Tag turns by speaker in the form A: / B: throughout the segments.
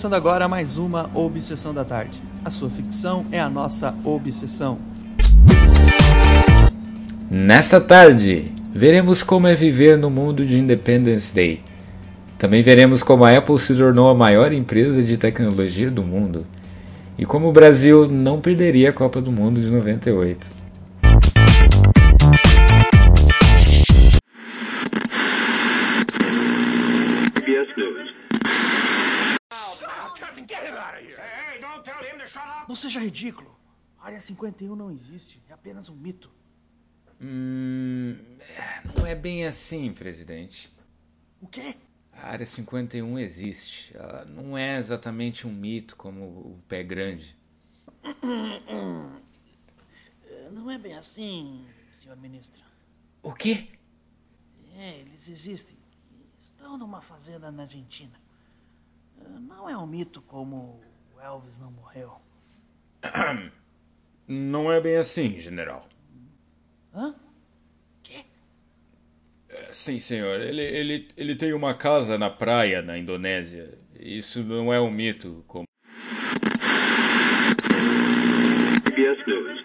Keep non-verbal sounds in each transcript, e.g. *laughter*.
A: Começando agora mais uma Obsessão da Tarde. A sua ficção é a nossa obsessão.
B: Nesta tarde, veremos como é viver no mundo de Independence Day. Também veremos como a Apple se tornou a maior empresa de tecnologia do mundo e como o Brasil não perderia a Copa do Mundo de 98.
A: Não seja ridículo. A Área 51 não existe. É apenas um mito.
B: Hum, não é bem assim, presidente.
A: O quê?
B: A Área 51 existe. Ela não é exatamente um mito como o pé grande. *coughs*
A: Não é bem assim, senhor ministro.
B: O quê?
A: É, eles existem. Estão numa fazenda na Argentina. Não é um mito como o Elvis não morreu. *coughs*
B: Não é bem assim, general.
A: Hã? Quê?
B: É, Sim, senhor. Ele, ele, ele tem uma casa na praia na Indonésia. Isso não é um mito como.
C: CBS News.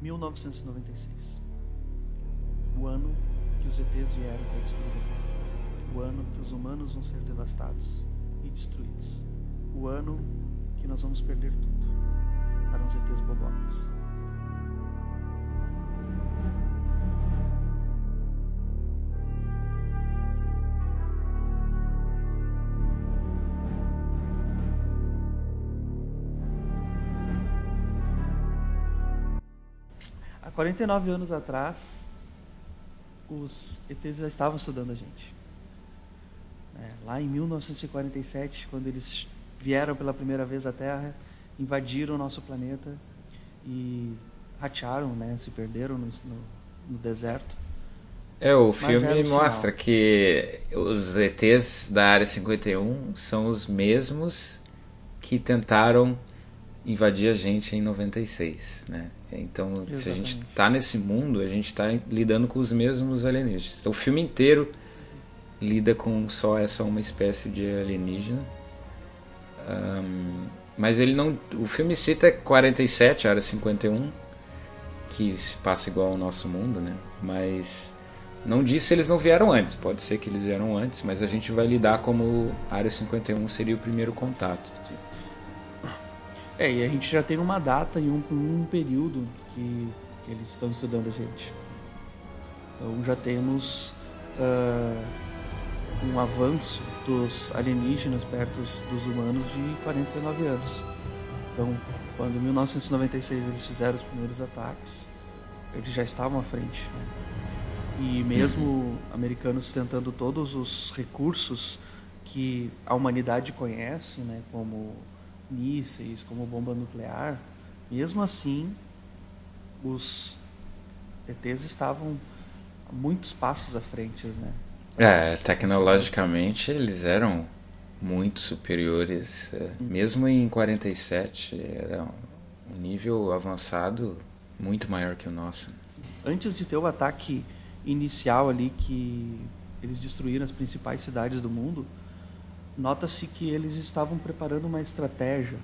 A: Em 1996. O ano que os ETs vieram para destruir a Terra. O ano que os humanos vão ser devastados e destruídos. O ano que nós vamos perder tudo para uns ETs bobocas. Há 49 anos atrás, os ETs já estavam estudando a gente. É, lá em 1947, quando eles vieram pela primeira vez à Terra, invadiram o nosso planeta e ratearam, né, se perderam no, no, no deserto.
B: É, o
A: Mas
B: filme
A: um sinal.
B: mostra que os ETs da Área 51 são os mesmos que tentaram invadir a gente em 96, né? Então, se a gente
A: Exatamente.
B: tá nesse mundo, a gente tá lidando com os mesmos alienígenas. Então, o filme inteiro lida com só essa uma espécie de alienígena. Ahn, mas ele não. O filme cita 47, Área 51, que se passa igual ao nosso mundo, né? Mas não diz se eles não vieram antes. Pode ser que eles vieram antes, mas a gente vai lidar como Área 51 seria o primeiro contato.
A: É, e a gente já tem uma data e um, um período que, que eles estão estudando a gente. Então já temos ah, um avanço dos alienígenas perto dos humanos de 49 anos. Então, quando em 1996 eles fizeram os primeiros ataques, eles já estavam à frente. E mesmo americanos tentando todos os recursos que a humanidade conhece, né, como mísseis, como bomba nuclear, mesmo assim, os ETs estavam muitos passos à frente, né?
B: É, tecnologicamente eles eram muito superiores, é, mesmo em 47, era um nível avançado muito maior que o nosso.
A: Antes de ter o ataque inicial ali que eles destruíram as principais cidades do mundo, nota-se que eles estavam preparando uma estratégia,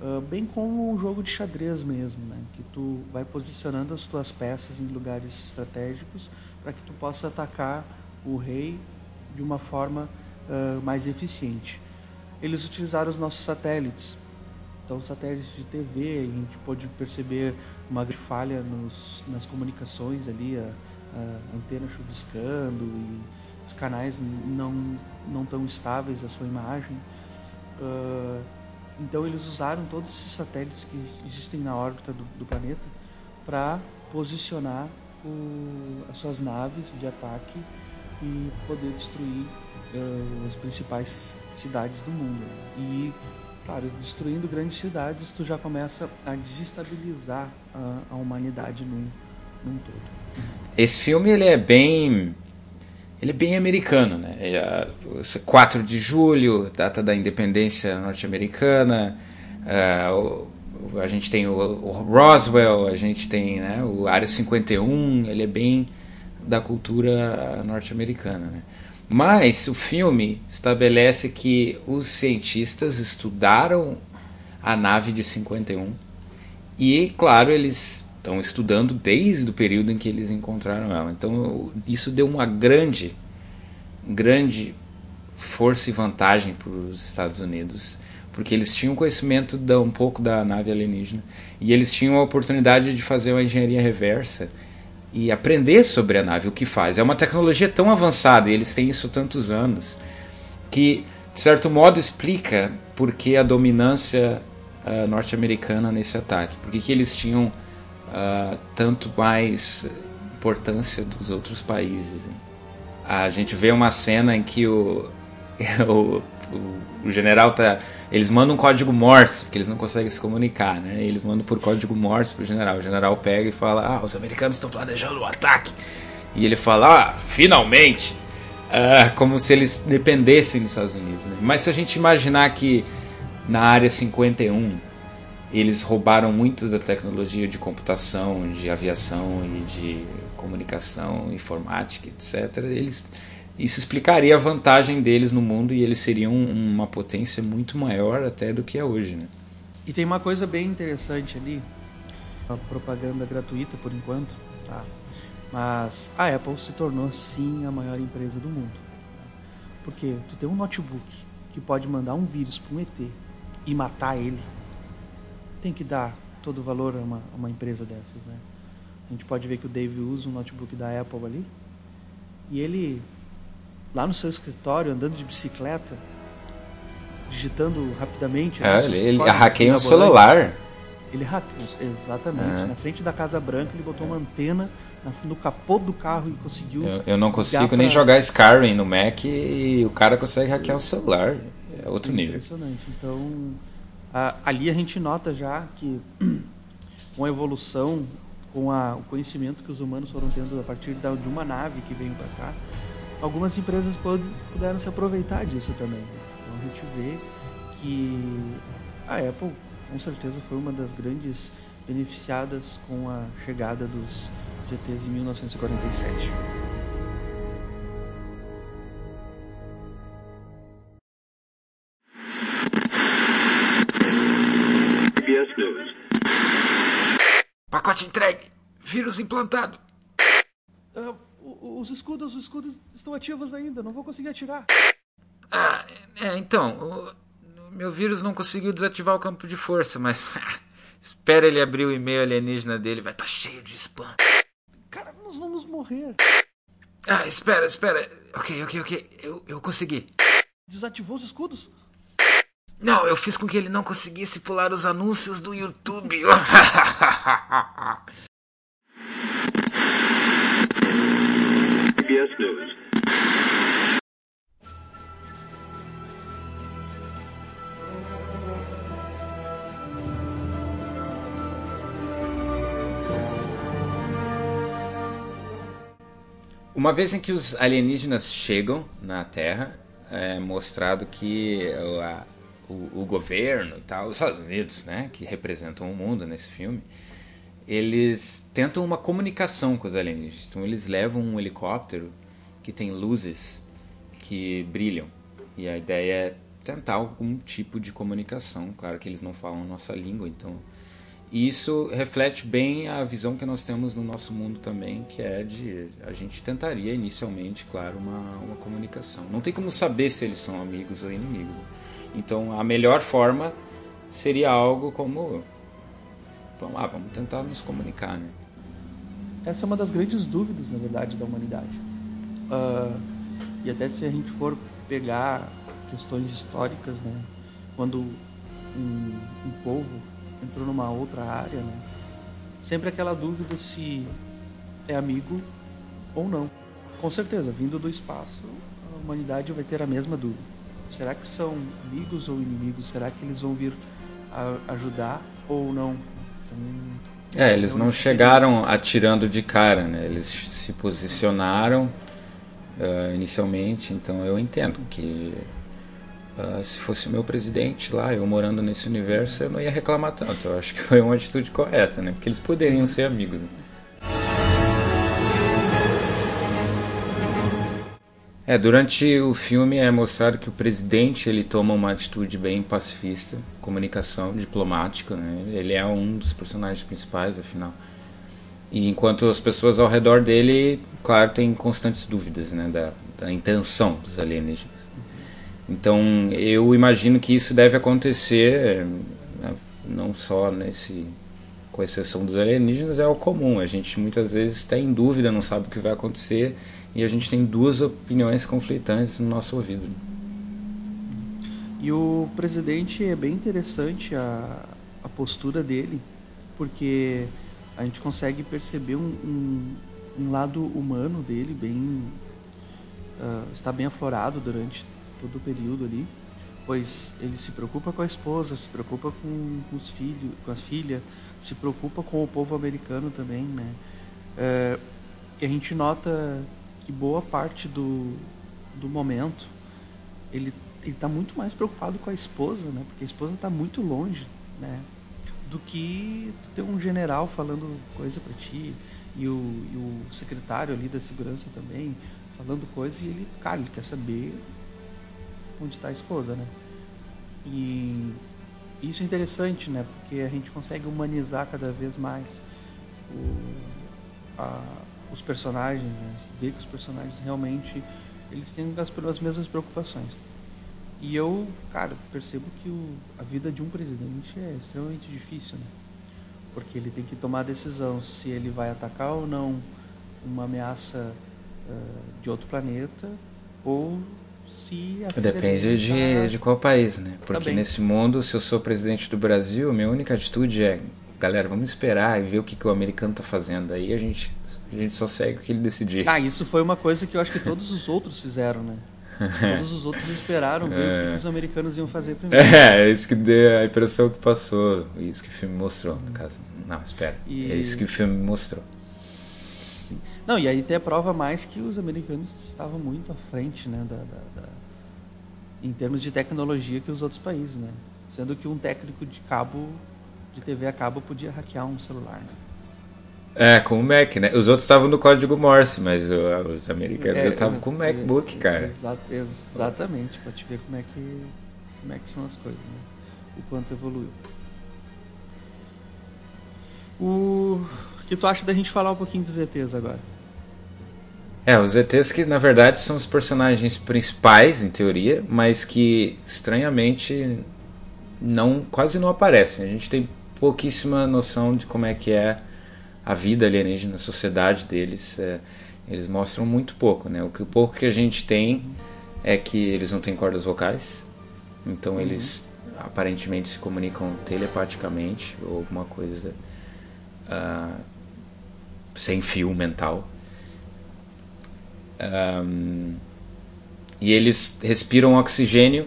A: ah, bem como um jogo de xadrez mesmo, né? que tu vai posicionando as tuas peças em lugares estratégicos para que tu possa atacar o rei de uma forma ah, mais eficiente. Eles utilizaram os nossos satélites, então, satélites de TV, a gente pôde perceber uma falha nos, nas comunicações ali, a, a antena chuviscando e os canais não, não tão estáveis a sua imagem. Ah, então, eles usaram todos esses satélites que existem na órbita do, do planeta para posicionar o, as suas naves de ataque e poder destruir ah, as principais cidades do mundo. E Claro, destruindo grandes cidades, tu já começa a desestabilizar a, a humanidade num, num todo.
B: Esse filme ele é bem ele é bem americano, né? É, a- 4 de julho, data da independência norte-americana, o- a gente tem o, o Roswell, a gente tem né, o Área 51, ele é bem da cultura norte-americana. Né? Mas o filme estabelece que os cientistas estudaram a nave de 51 e, claro, eles estão estudando desde o período em que eles encontraram ela. Então isso deu uma grande, grande força e vantagem para os Estados Unidos porque eles tinham conhecimento da, um pouco da nave alienígena e eles tinham a oportunidade de fazer uma engenharia reversa e aprender sobre a nave, o que faz. É uma tecnologia tão avançada e eles têm isso tantos anos que, de certo modo, explica por que a dominância uh, norte-americana nesse ataque, por que eles tinham uh, tanto mais importância dos outros países. A gente vê uma cena em que o, *laughs* o, o, o general tá eles mandam um código Morse, porque eles não conseguem se comunicar, né? Eles mandam por código Morse pro general. O general pega e fala: Ah, os americanos estão planejando o um ataque. E ele fala: Ah, finalmente! Ah, como se eles dependessem dos Estados Unidos. Né? Mas se a gente imaginar que na área 51 eles roubaram muitas da tecnologia de computação, de aviação e de comunicação, informática, etc., eles isso explicaria a vantagem deles no mundo e eles seriam uma potência muito maior até do que é hoje, né?
A: E tem uma coisa bem interessante ali, a propaganda gratuita por enquanto, tá? Mas a Apple se tornou sim a maior empresa do mundo. Porque tu tem um notebook que pode mandar um vírus para um ET e matar ele, tem que dar todo o valor a uma, a uma empresa dessas, né? A gente pode ver que o Dave usa um notebook da Apple ali e ele lá no seu escritório, andando de bicicleta, digitando rapidamente.
B: É, ele, ele hackeia um celular.
A: Ele hackeou, exatamente. É. Na frente da Casa Branca, ele botou uma antena no capô do carro e conseguiu.
B: Eu, eu não consigo pra... nem jogar Skyrim no Mac e o cara consegue hackear o celular. É outro
A: é
B: nível.
A: Impressionante. Então, a, ali a gente nota já que *clears throat* com a evolução, com a, o conhecimento que os humanos foram tendo a partir da, de uma nave que veio para cá, algumas empresas puderam se aproveitar disso também. Então a gente vê que a Apple com certeza foi uma das grandes beneficiadas com a chegada dos ZTs em 1947.
B: Pacote entregue. Vírus implantado.
A: Os escudos, os escudos estão ativos ainda, não vou conseguir atirar.
B: Ah, é, então, o, meu vírus não conseguiu desativar o campo de força, mas *laughs* espera ele abrir o e-mail alienígena dele, vai estar tá cheio de spam.
A: Cara, nós vamos morrer.
B: Ah, espera, espera. Ok, ok, ok. Eu, eu consegui.
A: Desativou os escudos?
B: Não, eu fiz com que ele não conseguisse pular os anúncios do YouTube. *laughs* News. Uma vez em que os alienígenas chegam na Terra, é mostrado que a, o, o, governo, tal, os Estados Unidos, né, que representam o mundo nesse filme, eles tentam uma comunicação com os alienígenas. Então eles levam um helicóptero que tem luzes que brilham. E a ideia é tentar algum tipo de comunicação. Claro que eles não falam nossa língua, então e isso reflete bem a visão que nós temos no nosso mundo também, que é de a gente tentaria inicialmente, claro, uma, uma comunicação. Não tem como saber se eles são amigos ou inimigos. Então a melhor forma seria algo como vamos lá, vamos tentar nos comunicar, né?
A: Essa é uma das grandes dúvidas, na verdade, da humanidade. Uh, e até se a gente for pegar questões históricas, né? Quando um, um povo entrou numa outra área, né? Sempre aquela dúvida se é amigo ou não. Com certeza, vindo do espaço, a humanidade vai ter a mesma dúvida. Será que são amigos ou inimigos? Será que eles vão vir ajudar ou não?
B: é, eles não chegaram atirando de cara, né? Eles se posicionaram uh, inicialmente, então eu entendo que Uh, se fosse meu presidente lá, eu morando nesse universo, eu não ia reclamar tanto. Eu acho que foi uma atitude correta, né? Porque eles poderiam ser amigos. Né? É, durante o filme é mostrado que o presidente ele toma uma atitude bem pacifista, comunicação diplomática, né? Ele é um dos personagens principais, afinal. E enquanto as pessoas ao redor dele, claro, têm constantes dúvidas, né, da, da intenção dos alienígenas. Então, eu imagino que isso deve acontecer né, não só nesse com exceção dos alienígenas, é o comum. A gente muitas vezes está em dúvida, não sabe o que vai acontecer e a gente tem duas opiniões conflitantes no nosso ouvido.
A: E o presidente é bem interessante a, a postura dele, porque a gente consegue perceber um, um, um lado humano dele bem uh, está bem aflorado durante todo o período ali, pois ele se preocupa com a esposa, se preocupa com, com os filhos, com as filhas, se preocupa com o povo americano também, né? É, e a gente nota que boa parte do, do momento ele ele está muito mais preocupado com a esposa, né? Porque a esposa está muito longe, né? Do que ter um general falando coisa para ti e o, e o secretário ali da segurança também falando coisa e ele, cara, ele quer saber onde está a esposa, né? E isso é interessante, né? Porque a gente consegue humanizar cada vez mais o, a, os personagens, né? ver que os personagens realmente eles têm as, as mesmas preocupações. E eu, cara, percebo que o, a vida de um presidente é extremamente difícil, né? Porque ele tem que tomar a decisão se ele vai atacar ou não uma ameaça uh, de outro planeta ou se
B: Depende de, tá... de qual país, né? Porque tá nesse mundo, se eu sou presidente do Brasil, minha única atitude é, galera, vamos esperar e ver o que, que o americano está fazendo. Aí a gente, a gente só segue o que ele decidir.
A: Ah, isso foi uma coisa que eu acho que todos os outros fizeram, né? *laughs* Todos os outros esperaram ver é. o que os americanos iam fazer *laughs* primeiro.
B: É, é isso que deu a impressão que passou. Isso que o filme mostrou, no caso. Não, espera. E... É isso que o filme mostrou.
A: Sim. Não, e aí tem a prova mais que os americanos estavam muito à frente, né, da, da, da em termos de tecnologia que os outros países, né? Sendo que um técnico de cabo, de TV a cabo, podia hackear um celular, né?
B: É, com o Mac, né? Os outros estavam no código Morse, mas os americanos é, estavam com o MacBook, cara.
A: Exa exatamente, para te ver como é, que, como é que são as coisas, né? O quanto evoluiu. O que tu acha da gente falar um pouquinho dos ETs agora?
B: É, os ETs que na verdade são os personagens principais, em teoria, mas que estranhamente não quase não aparecem. A gente tem pouquíssima noção de como é que é a vida alienígena, a sociedade deles. É, eles mostram muito pouco, né? O que o pouco que a gente tem é que eles não têm cordas vocais, então uhum. eles aparentemente se comunicam telepaticamente ou alguma coisa uh, sem fio mental. Um, e eles respiram oxigênio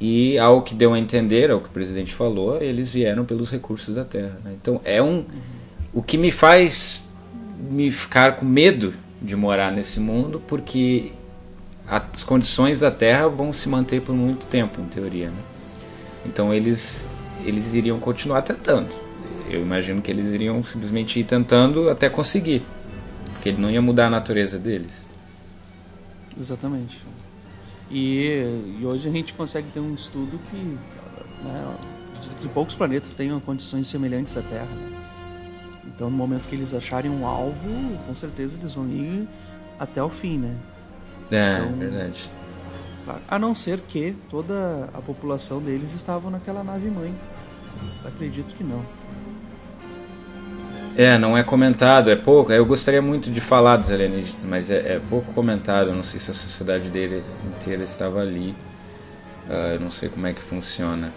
B: e ao que deu a entender, ao que o presidente falou, eles vieram pelos recursos da Terra. Né? Então é um o que me faz me ficar com medo de morar nesse mundo, porque as condições da Terra vão se manter por muito tempo, em teoria. Né? Então eles eles iriam continuar tentando. Eu imagino que eles iriam simplesmente ir tentando até conseguir. Porque ele não ia mudar a natureza deles.
A: Exatamente. E, e hoje a gente consegue ter um estudo que, né, que poucos planetas tenham condições semelhantes à Terra. Né? Então, no momento que eles acharem um alvo, com certeza eles vão ir até o fim, né?
B: É, então, verdade.
A: A não ser que toda a população deles estava naquela nave mãe. Mas acredito que não.
B: É, não é comentado, é pouco. Eu gostaria muito de falar dos alienígenas, mas é, é pouco comentado. Eu não sei se a sociedade dele inteira estava ali. Uh, eu não sei como é que funciona.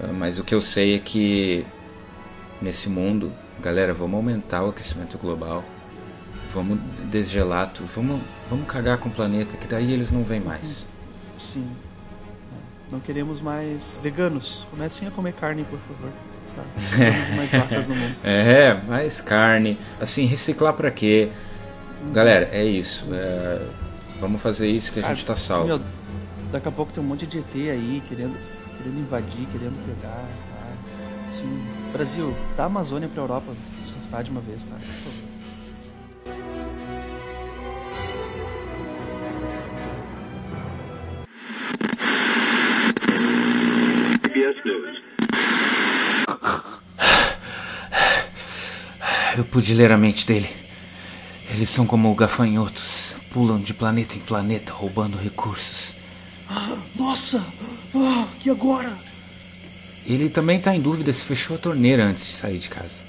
B: Uh, mas o que eu sei é que nesse mundo, galera, vamos aumentar o aquecimento global. Vamos desgelar tudo. Vamos, vamos cagar com o planeta, que daí eles não vêm mais.
A: Sim. Não queremos mais veganos. Comecem a comer carne, por favor. Tá? *laughs* mais vacas no mundo.
B: É, mais carne. Assim, reciclar para quê? Galera, é isso. É, vamos fazer isso que a gente tá salvo. Meu,
A: daqui a pouco tem um monte de ET aí querendo, querendo invadir, querendo pegar. Tá? Sim. Brasil, da Amazônia pra Europa, se afastar de uma vez, tá?
B: Eu pude ler a mente dele. Eles são como gafanhotos, pulam de planeta em planeta roubando recursos.
A: Nossa! Ah, e agora?
B: Ele também tá em dúvida se fechou a torneira antes de sair de casa.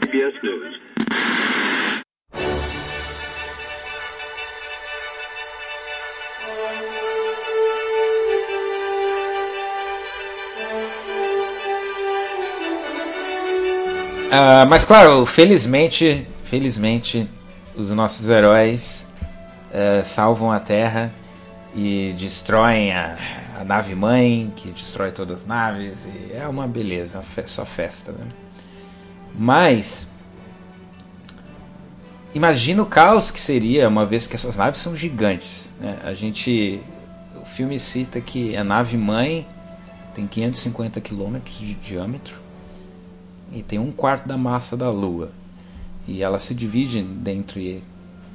C: CBS News.
B: Ah, mas claro, felizmente, felizmente, os nossos heróis eh, salvam a Terra e destroem a, a nave mãe, que destrói todas as naves. E é uma beleza, fe- só festa, né? Mas imagina o caos que seria uma vez que essas naves são gigantes. Né? A gente, o filme cita que a nave mãe tem 550 quilômetros de diâmetro e tem um quarto da massa da Lua. E ela se divide dentre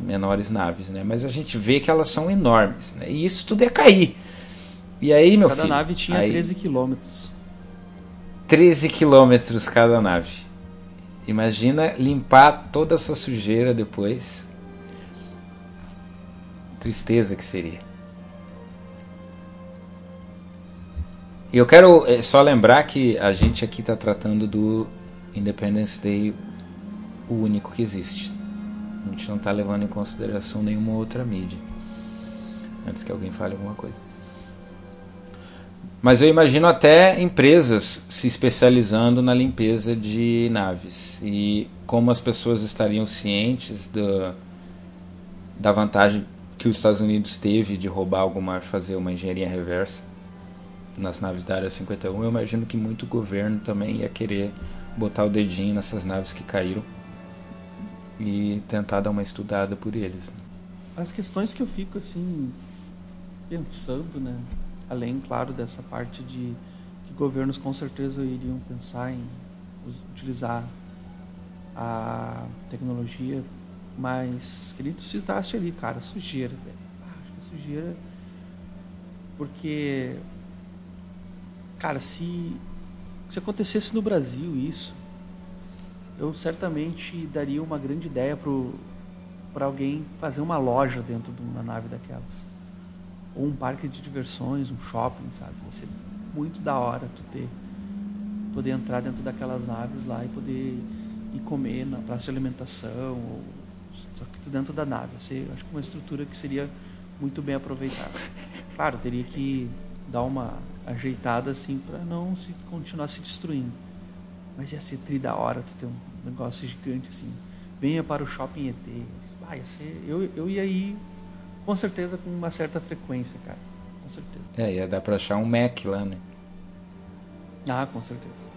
B: menores naves, né? Mas a gente vê que elas são enormes, né? E isso tudo ia cair. E aí, meu
A: Cada
B: filho,
A: nave tinha
B: aí,
A: 13 quilômetros.
B: 13 quilômetros cada nave. Imagina limpar toda a sua sujeira depois. Tristeza que seria. E eu quero eh, só lembrar que a gente aqui está tratando do Independence Day, o único que existe. A gente não está levando em consideração nenhuma outra mídia. Antes que alguém fale alguma coisa. Mas eu imagino até empresas se especializando na limpeza de naves. E como as pessoas estariam cientes da, da vantagem que os Estados Unidos teve de roubar alguma, fazer uma engenharia reversa nas naves da Área 51, eu imagino que muito governo também ia querer botar o dedinho nessas naves que caíram e tentar dar uma estudada por eles. né?
A: As questões que eu fico assim pensando, né? Além, claro, dessa parte de que governos com certeza iriam pensar em utilizar a tecnologia, mas queria que tu citaste ali, cara, sujeira. Ah, acho que sujeira porque cara, se se acontecesse no Brasil isso, eu certamente daria uma grande ideia para alguém fazer uma loja dentro de uma nave daquelas. Ou um parque de diversões, um shopping, sabe? Ia ser muito da hora tu ter poder entrar dentro daquelas naves lá e poder ir comer na praça de alimentação, ou, só que tu dentro da nave. Ser, acho que uma estrutura que seria muito bem aproveitada. Claro, teria que dar uma ajeitada assim para não se continuar se destruindo. Mas ia ser tri da hora tu ter um negócio gigante assim. Venha para o shopping ET. Ah, ia ser, eu, eu ia ir com certeza com uma certa frequência, cara. Com certeza.
B: É, ia dar pra achar um Mac lá, né?
A: Ah, com certeza.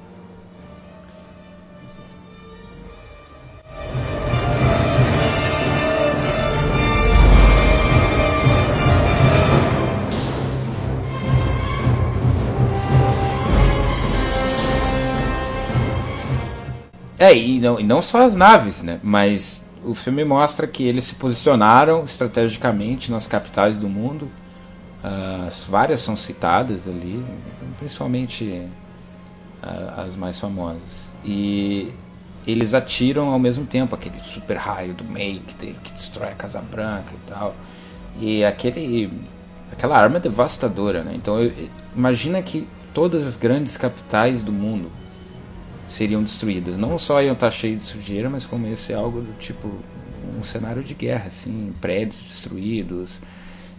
B: É, e não, e não só as naves, né? Mas o filme mostra que eles se posicionaram estrategicamente nas capitais do mundo. As várias são citadas ali, principalmente ah, as mais famosas. E eles atiram ao mesmo tempo aquele super raio do meio que, que destrói a Casa Branca e tal. E aquele aquela arma devastadora, né? Então imagina que todas as grandes capitais do mundo seriam destruídas. Não só iam estar cheios de sujeira, mas como ia ser algo do tipo um cenário de guerra, assim, prédios destruídos.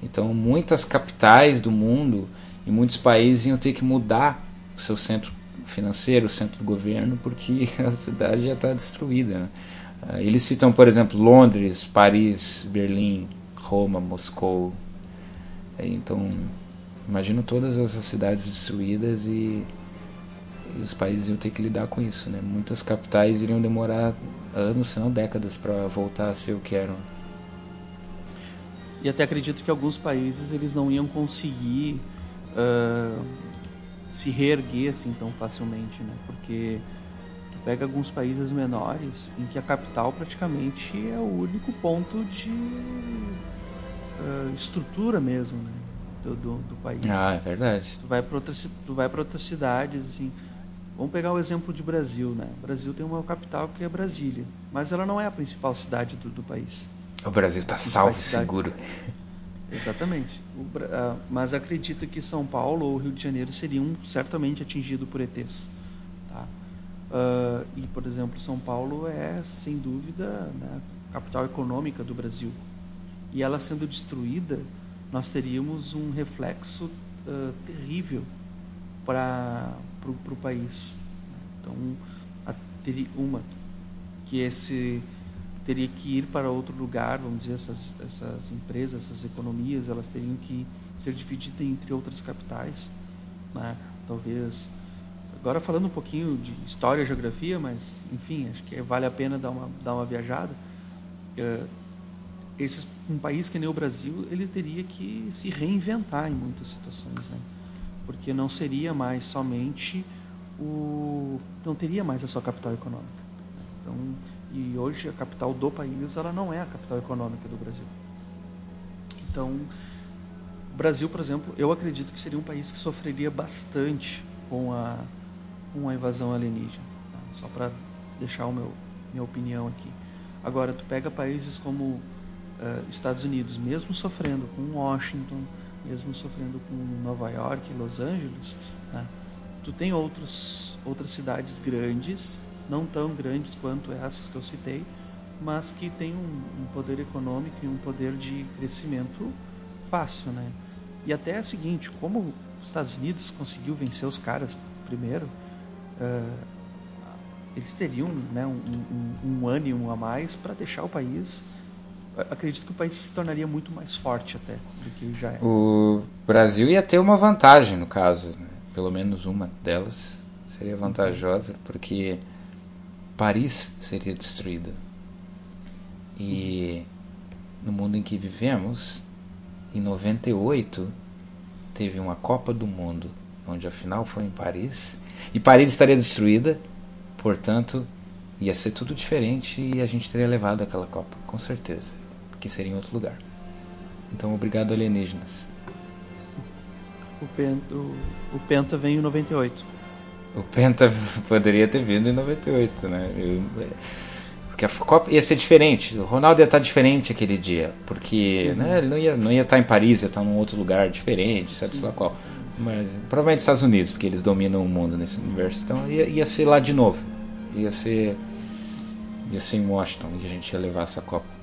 B: Então, muitas capitais do mundo e muitos países iam ter que mudar o seu centro financeiro, o centro do governo, porque *laughs* a cidade já está destruída. né? Ah, Eles citam, por exemplo, Londres, Paris, Berlim, Roma, Moscou. Então, imagino todas essas cidades destruídas e os países iam ter que lidar com isso, né? Muitas capitais iriam demorar anos, se não décadas, para voltar a ser o que eram.
A: E até acredito que alguns países eles não iam conseguir uh, se reerguer assim tão facilmente, né? Porque tu pega alguns países menores em que a capital praticamente é o único ponto de uh, estrutura mesmo, né? Do, do, do, país.
B: Ah, é verdade.
A: Tu vai para outras, tu vai para outras cidades assim. Vamos pegar o exemplo de Brasil, né? O Brasil tem uma capital que é Brasília, mas ela não é a principal cidade do, do país.
B: O Brasil está salvo e seguro. *laughs*
A: Exatamente. O, uh, mas acredito que São Paulo ou Rio de Janeiro seriam certamente atingidos por ETs. Tá? Uh, e, por exemplo, São Paulo é, sem dúvida, né, capital econômica do Brasil. E ela sendo destruída, nós teríamos um reflexo uh, terrível para o país. Então, teria uma que esse teria que ir para outro lugar, vamos dizer, essas, essas empresas, essas economias, elas teriam que ser divididas entre outras capitais, né? talvez. Agora falando um pouquinho de história geografia, mas enfim, acho que vale a pena dar uma, dar uma viajada. Uh, esses, um país que nem o Brasil, ele teria que se reinventar em muitas situações, né? Porque não seria mais somente o, não teria mais a sua capital econômica. Então e hoje a capital do país ela não é a capital econômica do Brasil. Então, o Brasil, por exemplo, eu acredito que seria um país que sofreria bastante com a, com a invasão alienígena. Tá? Só para deixar o meu minha opinião aqui. Agora, tu pega países como uh, Estados Unidos, mesmo sofrendo com Washington, mesmo sofrendo com Nova York, Los Angeles, né? tu tem outros, outras cidades grandes não tão grandes quanto essas que eu citei, mas que têm um, um poder econômico e um poder de crescimento fácil, né? E até é o seguinte, como os Estados Unidos conseguiu vencer os caras primeiro, uh, eles teriam né, um, um, um ânimo a mais para deixar o país. Acredito que o país se tornaria muito mais forte até do que já é.
B: O Brasil ia ter uma vantagem no caso, né? pelo menos uma delas seria vantajosa, porque Paris seria destruída. E no mundo em que vivemos, em 98, teve uma Copa do Mundo, onde a final foi em Paris, e Paris estaria destruída, portanto, ia ser tudo diferente e a gente teria levado aquela Copa, com certeza, que seria em outro lugar. Então, obrigado, alienígenas.
A: O Penta, o, o Penta vem em 98.
B: O Penta *laughs* poderia ter vindo em 98, né? Eu, porque a Copa ia ser diferente. O Ronaldo ia estar diferente aquele dia, porque uhum. né, ele não ia, não ia estar em Paris, ia estar em outro lugar diferente, sabe lá qual. Mas provavelmente Estados Unidos, porque eles dominam o mundo nesse universo. Então ia, ia ser lá de novo. Ia ser ia ser em Washington e a gente ia levar essa Copa.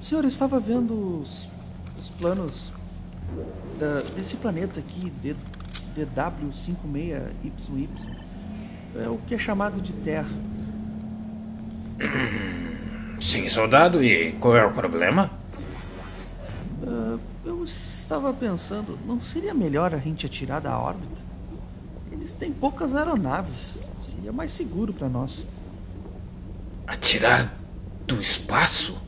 A: Senhor, eu estava vendo os, os planos da, desse planeta aqui, DW56YY. É o que é chamado de Terra. *clears throat*
D: Sim, soldado, e qual é o problema?
A: Uh, eu estava pensando, não seria melhor a gente atirar da órbita? Eles têm poucas aeronaves, seria mais seguro para nós.
D: Atirar do espaço?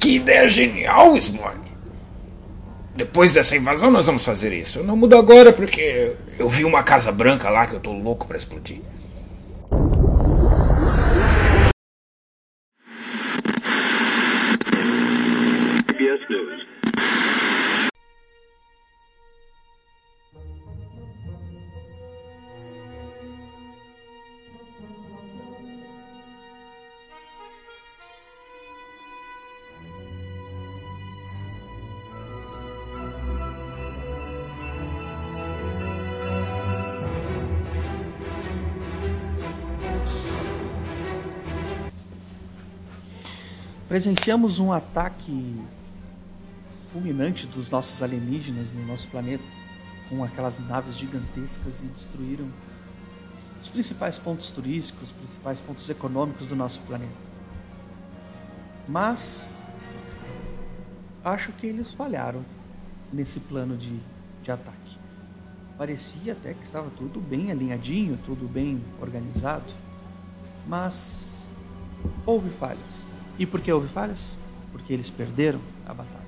D: Que ideia genial, Smog! Depois dessa invasão nós vamos fazer isso. Eu não mudo agora porque eu vi uma casa branca lá que eu tô louco para explodir.
A: Presenciamos um ataque fulminante dos nossos alienígenas no nosso planeta, com aquelas naves gigantescas e destruíram os principais pontos turísticos, os principais pontos econômicos do nosso planeta. Mas acho que eles falharam nesse plano de, de ataque. Parecia até que estava tudo bem alinhadinho, tudo bem organizado, mas houve falhas. E por que houve falhas? Porque eles perderam a batalha.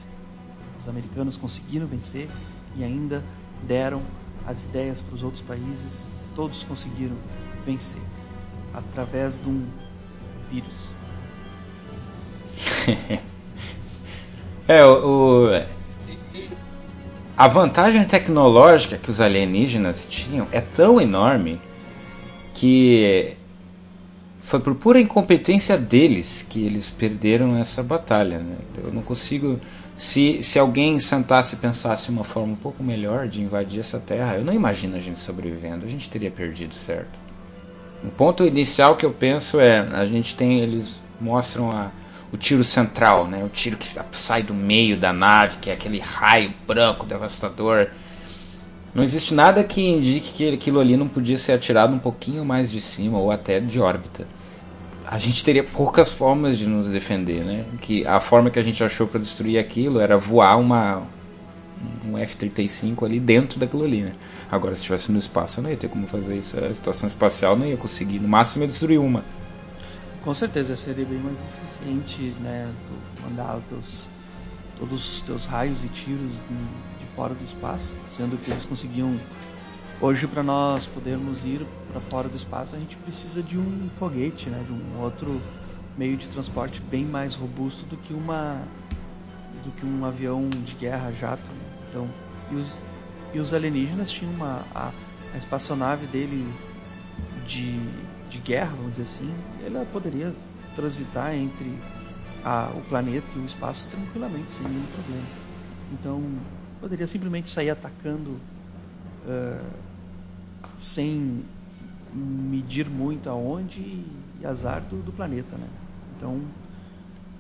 A: Os americanos conseguiram vencer e ainda deram as ideias para os outros países, todos conseguiram vencer através de um vírus. *laughs*
B: é, o, a vantagem tecnológica que os alienígenas tinham é tão enorme que foi por pura incompetência deles que eles perderam essa batalha. Né? Eu não consigo. Se, se alguém sentasse e pensasse uma forma um pouco melhor de invadir essa terra, eu não imagino a gente sobrevivendo. A gente teria perdido, certo? O ponto inicial que eu penso é: a gente tem. Eles mostram a, o tiro central, né? o tiro que sai do meio da nave, que é aquele raio branco devastador. Não existe nada que indique que aquilo ali não podia ser atirado um pouquinho mais de cima ou até de órbita a gente teria poucas formas de nos defender, né? Que a forma que a gente achou para destruir aquilo era voar uma um F-35 ali dentro daquilo ali, né? Agora, se estivesse no espaço, eu não ia ter como fazer isso. A estação espacial não ia conseguir. No máximo, ia destruir uma.
A: Com certeza, seria bem mais eficiente, né? Tu mandar teus, todos os teus raios e tiros fora do espaço, sendo que eles conseguiam Hoje, para nós podermos ir para fora do espaço, a gente precisa de um foguete, né? de um outro meio de transporte bem mais robusto do que uma do que um avião de guerra jato. Né? Então, e os, e os alienígenas tinham uma a, a espaçonave dele de, de guerra, vamos dizer assim, ela poderia transitar entre a, o planeta e o espaço tranquilamente, sem nenhum problema. Então, poderia simplesmente sair atacando uh, sem medir muito aonde e azar do, do planeta, né? Então,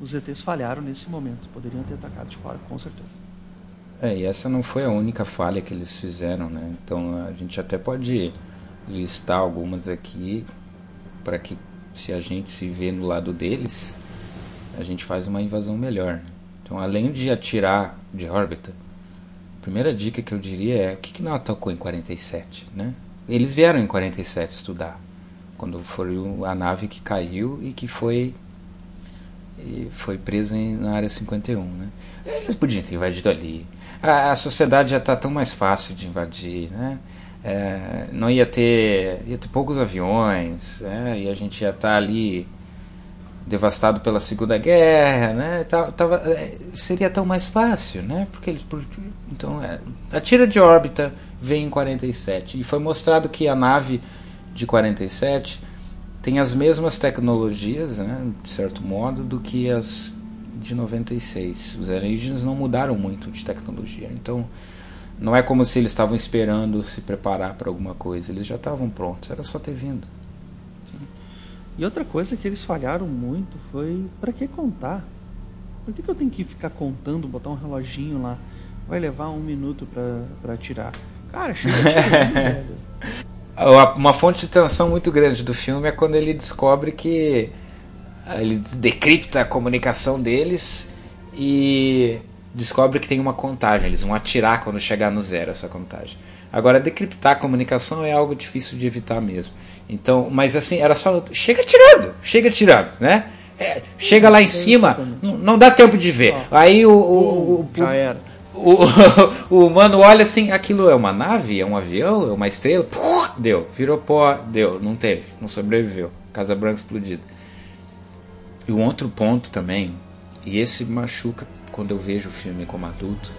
A: os ETs falharam nesse momento. Poderiam ter atacado de fora, com certeza.
B: É, e essa não foi a única falha que eles fizeram, né? Então, a gente até pode listar algumas aqui para que se a gente se vê no lado deles, a gente faz uma invasão melhor. Então, além de atirar de órbita, primeira dica que eu diria é o que, que não atacou em 47, né? Eles vieram em 47 estudar, quando foi a nave que caiu e que foi e foi presa em, na área 51. Né? Eles podiam ter invadido ali. A, a sociedade já está tão mais fácil de invadir. Né? É, não ia ter, ia ter poucos aviões né? e a gente ia estar tá ali devastado pela Segunda Guerra, né? Tava, é, seria tão mais fácil, né? Porque, porque então é, a tira de órbita vem em 47 e foi mostrado que a nave de 47 tem as mesmas tecnologias, né, de certo modo, do que as de 96. Os alienígenas não mudaram muito de tecnologia, então não é como se eles estavam esperando se preparar para alguma coisa, eles já estavam prontos, era só ter vindo.
A: E outra coisa que eles falharam muito foi para que contar? Por que, que eu tenho que ficar contando, botar um reloginho lá? Vai levar um minuto para tirar. Cara, *laughs* chega, chega *laughs*
B: Uma fonte de tensão muito grande do filme é quando ele descobre que ele decripta a comunicação deles e descobre que tem uma contagem. Eles vão atirar quando chegar no zero essa contagem. Agora, decriptar a comunicação é algo difícil de evitar mesmo. Então, mas assim, era só. Chega tirando, chega tirando, né? É, chega lá em cima, não, não, dá tempo de ver. Aí o, o, o,
A: já era.
B: O, *laughs* o humano olha assim, aquilo é uma nave, é um avião, é uma estrela, Puh, deu, virou pó, deu, não teve, não sobreviveu. Casa Branca explodida. E um outro ponto também, e esse machuca quando eu vejo o filme como adulto,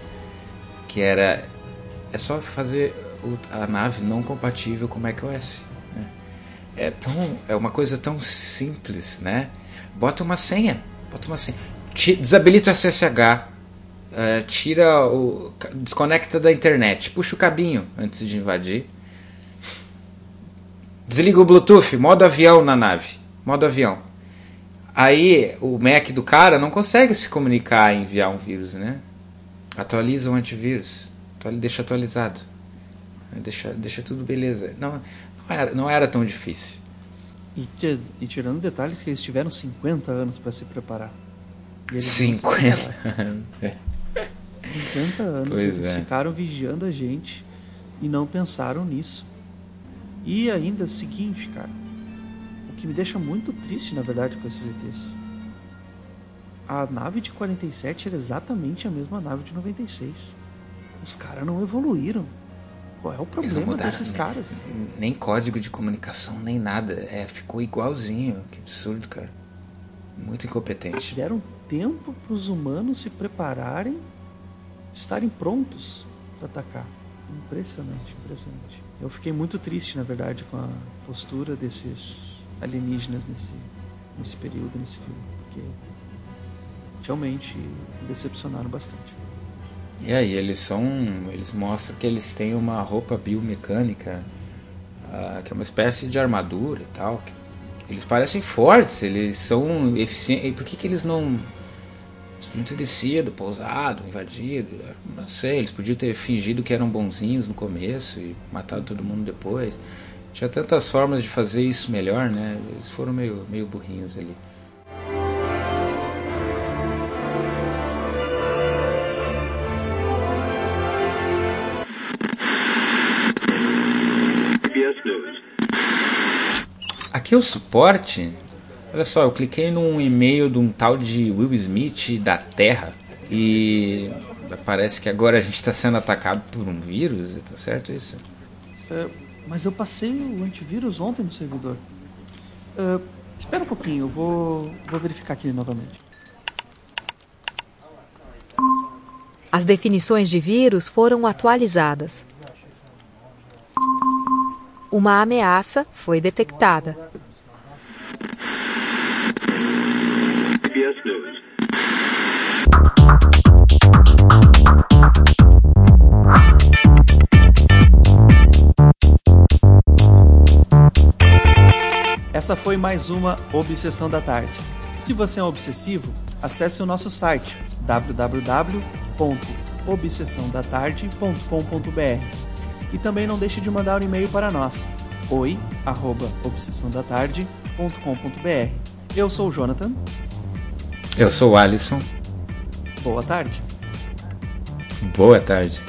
B: que era é só fazer a nave não compatível com o macOS. É tão é uma coisa tão simples, né? Bota uma senha, bota uma senha, desabilita o SSH, uh, tira o. desconecta da internet, puxa o cabinho antes de invadir. Desliga o Bluetooth, modo avião na nave. Modo avião. Aí o Mac do cara não consegue se comunicar e enviar um vírus, né? atualiza o antivírus, deixa atualizado, deixa, deixa tudo beleza. Não, era, não era tão difícil.
A: E, e tirando detalhes que eles tiveram 50 anos para se preparar.
B: 50 anos.
A: 50 anos.
B: Pois
A: eles
B: é.
A: ficaram vigiando a gente e não pensaram nisso. E ainda o seguinte, cara. O que me deixa muito triste, na verdade, com esses ETs. A nave de 47 era exatamente a mesma nave de 96. Os caras não evoluíram. Qual é o problema
B: mudaram
A: desses caras?
B: Nem código de comunicação, nem nada. É, ficou igualzinho. Que absurdo, cara. Muito incompetente.
A: Tiveram tempo para os humanos se prepararem, estarem prontos para atacar. Impressionante, impressionante. Eu fiquei muito triste, na verdade, com a postura desses alienígenas nesse, nesse período, nesse filme, porque realmente me decepcionaram bastante.
B: E aí, eles são. Eles mostram que eles têm uma roupa biomecânica, ah, que é uma espécie de armadura e tal. Eles parecem fortes, eles são eficientes. E por que, que eles não. Ter descido, pousado, invadido. Não sei, eles podiam ter fingido que eram bonzinhos no começo e matado todo mundo depois. Tinha tantas formas de fazer isso melhor, né? Eles foram meio, meio burrinhos ali. Aqui o suporte. Olha só, eu cliquei num e-mail de um tal de Will Smith da Terra e parece que agora a gente está sendo atacado por um vírus, tá certo isso?
A: É, mas eu passei o antivírus ontem no servidor. É, espera um pouquinho, eu vou, vou verificar aqui novamente.
E: As definições de vírus foram atualizadas. Uma ameaça foi detectada.
A: Essa foi mais uma Obsessão da Tarde. Se você é um obsessivo, acesse o nosso site www.obsessãodatarde.com.br e também não deixe de mandar um e-mail para nós oi@obsessãodatarde.com.br. Eu sou o Jonathan.
B: Eu sou o Alisson.
A: Boa tarde.
B: Boa tarde.